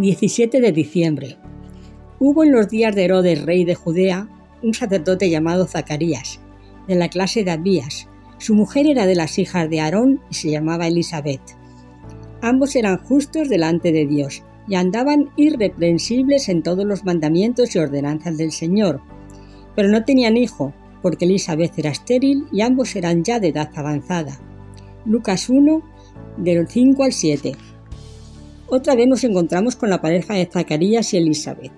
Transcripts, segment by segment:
...17 de diciembre... Hubo en los días de Herodes, rey de Judea, un sacerdote llamado Zacarías, de la clase de Abías. Su mujer era de las hijas de Aarón y se llamaba Elizabeth. Ambos eran justos delante de Dios y andaban irreprensibles en todos los mandamientos y ordenanzas del Señor, pero no tenían hijo, porque Elizabeth era estéril y ambos eran ya de edad avanzada. Lucas 1, del 5 al 7. Otra vez nos encontramos con la pareja de Zacarías y Elizabeth.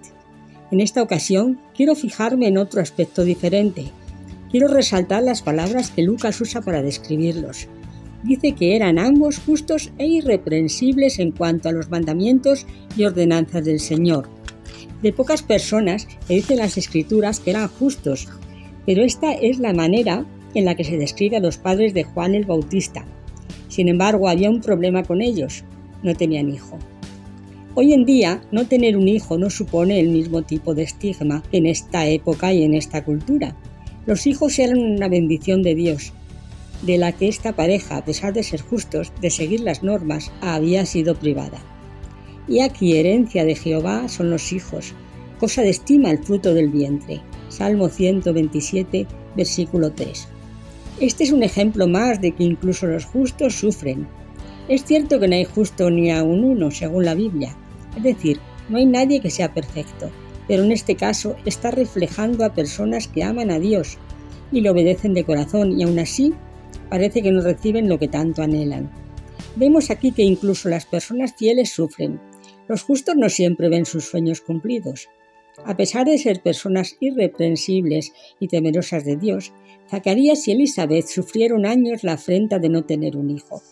En esta ocasión quiero fijarme en otro aspecto diferente. Quiero resaltar las palabras que Lucas usa para describirlos. Dice que eran ambos justos e irreprensibles en cuanto a los mandamientos y ordenanzas del Señor. De pocas personas se dicen las escrituras que eran justos, pero esta es la manera en la que se describe a los padres de Juan el Bautista. Sin embargo, había un problema con ellos, no tenían hijo. Hoy en día, no tener un hijo no supone el mismo tipo de estigma en esta época y en esta cultura. Los hijos eran una bendición de Dios, de la que esta pareja, a pesar de ser justos, de seguir las normas, había sido privada. Y aquí herencia de Jehová son los hijos, cosa de estima el fruto del vientre. Salmo 127, versículo 3. Este es un ejemplo más de que incluso los justos sufren. Es cierto que no hay justo ni aun uno, según la Biblia. Es decir, no hay nadie que sea perfecto, pero en este caso está reflejando a personas que aman a Dios y le obedecen de corazón y aún así parece que no reciben lo que tanto anhelan. Vemos aquí que incluso las personas fieles sufren. Los justos no siempre ven sus sueños cumplidos. A pesar de ser personas irreprensibles y temerosas de Dios, Zacarías y Elizabeth sufrieron años la afrenta de no tener un hijo.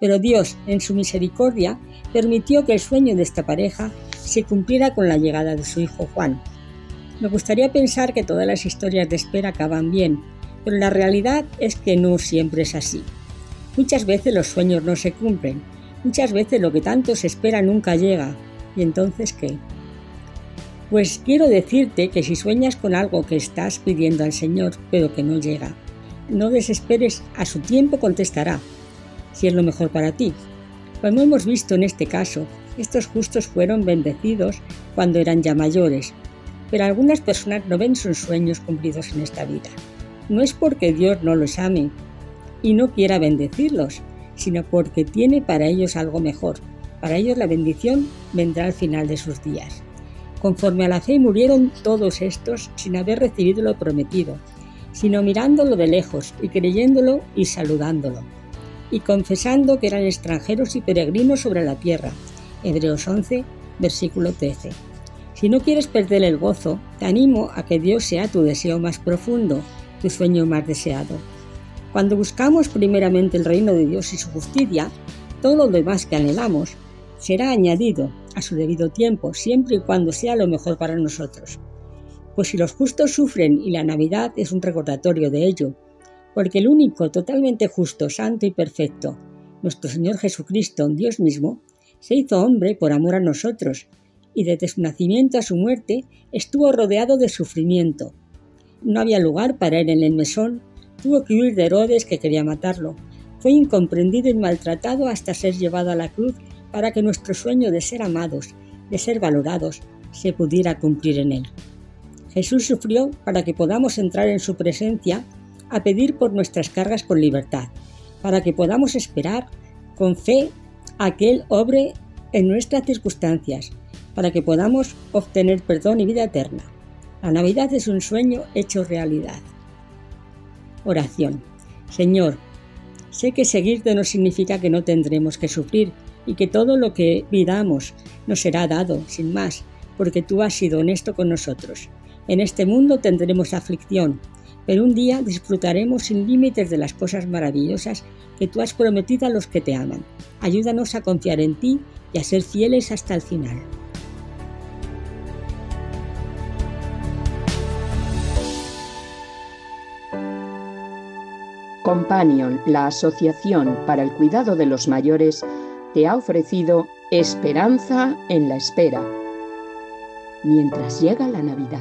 Pero Dios, en su misericordia, permitió que el sueño de esta pareja se cumpliera con la llegada de su hijo Juan. Me gustaría pensar que todas las historias de espera acaban bien, pero la realidad es que no siempre es así. Muchas veces los sueños no se cumplen, muchas veces lo que tanto se espera nunca llega. ¿Y entonces qué? Pues quiero decirte que si sueñas con algo que estás pidiendo al Señor, pero que no llega, no desesperes, a su tiempo contestará, si es lo mejor para ti. Como hemos visto en este caso, estos justos fueron bendecidos cuando eran ya mayores, pero algunas personas no ven sus sueños cumplidos en esta vida. No es porque Dios no los ame y no quiera bendecirlos, sino porque tiene para ellos algo mejor. Para ellos la bendición vendrá al final de sus días. Conforme a la fe murieron todos estos sin haber recibido lo prometido, sino mirándolo de lejos y creyéndolo y saludándolo, y confesando que eran extranjeros y peregrinos sobre la tierra. Hebreos 11, versículo 13. Si no quieres perder el gozo, te animo a que Dios sea tu deseo más profundo, tu sueño más deseado. Cuando buscamos primeramente el reino de Dios y su justicia, todo lo demás que anhelamos será añadido a su debido tiempo, siempre y cuando sea lo mejor para nosotros. Pues si los justos sufren y la Navidad es un recordatorio de ello, porque el único totalmente justo, santo y perfecto, nuestro Señor Jesucristo, Dios mismo, se hizo hombre por amor a nosotros, y desde su nacimiento a su muerte estuvo rodeado de sufrimiento. No había lugar para él en el mesón, tuvo que huir de Herodes que quería matarlo. Fue incomprendido y maltratado hasta ser llevado a la cruz para que nuestro sueño de ser amados, de ser valorados, se pudiera cumplir en Él. Jesús sufrió para que podamos entrar en su presencia a pedir por nuestras cargas con libertad, para que podamos esperar con fe a que Él obre en nuestras circunstancias, para que podamos obtener perdón y vida eterna. La Navidad es un sueño hecho realidad. Oración. Señor, sé que seguirte no significa que no tendremos que sufrir, y que todo lo que pidamos nos será dado, sin más, porque tú has sido honesto con nosotros. En este mundo tendremos aflicción, pero un día disfrutaremos sin límites de las cosas maravillosas que tú has prometido a los que te aman. Ayúdanos a confiar en ti y a ser fieles hasta el final. Companion, la Asociación para el Cuidado de los Mayores, te ha ofrecido Esperanza en la Espera, mientras llega la Navidad.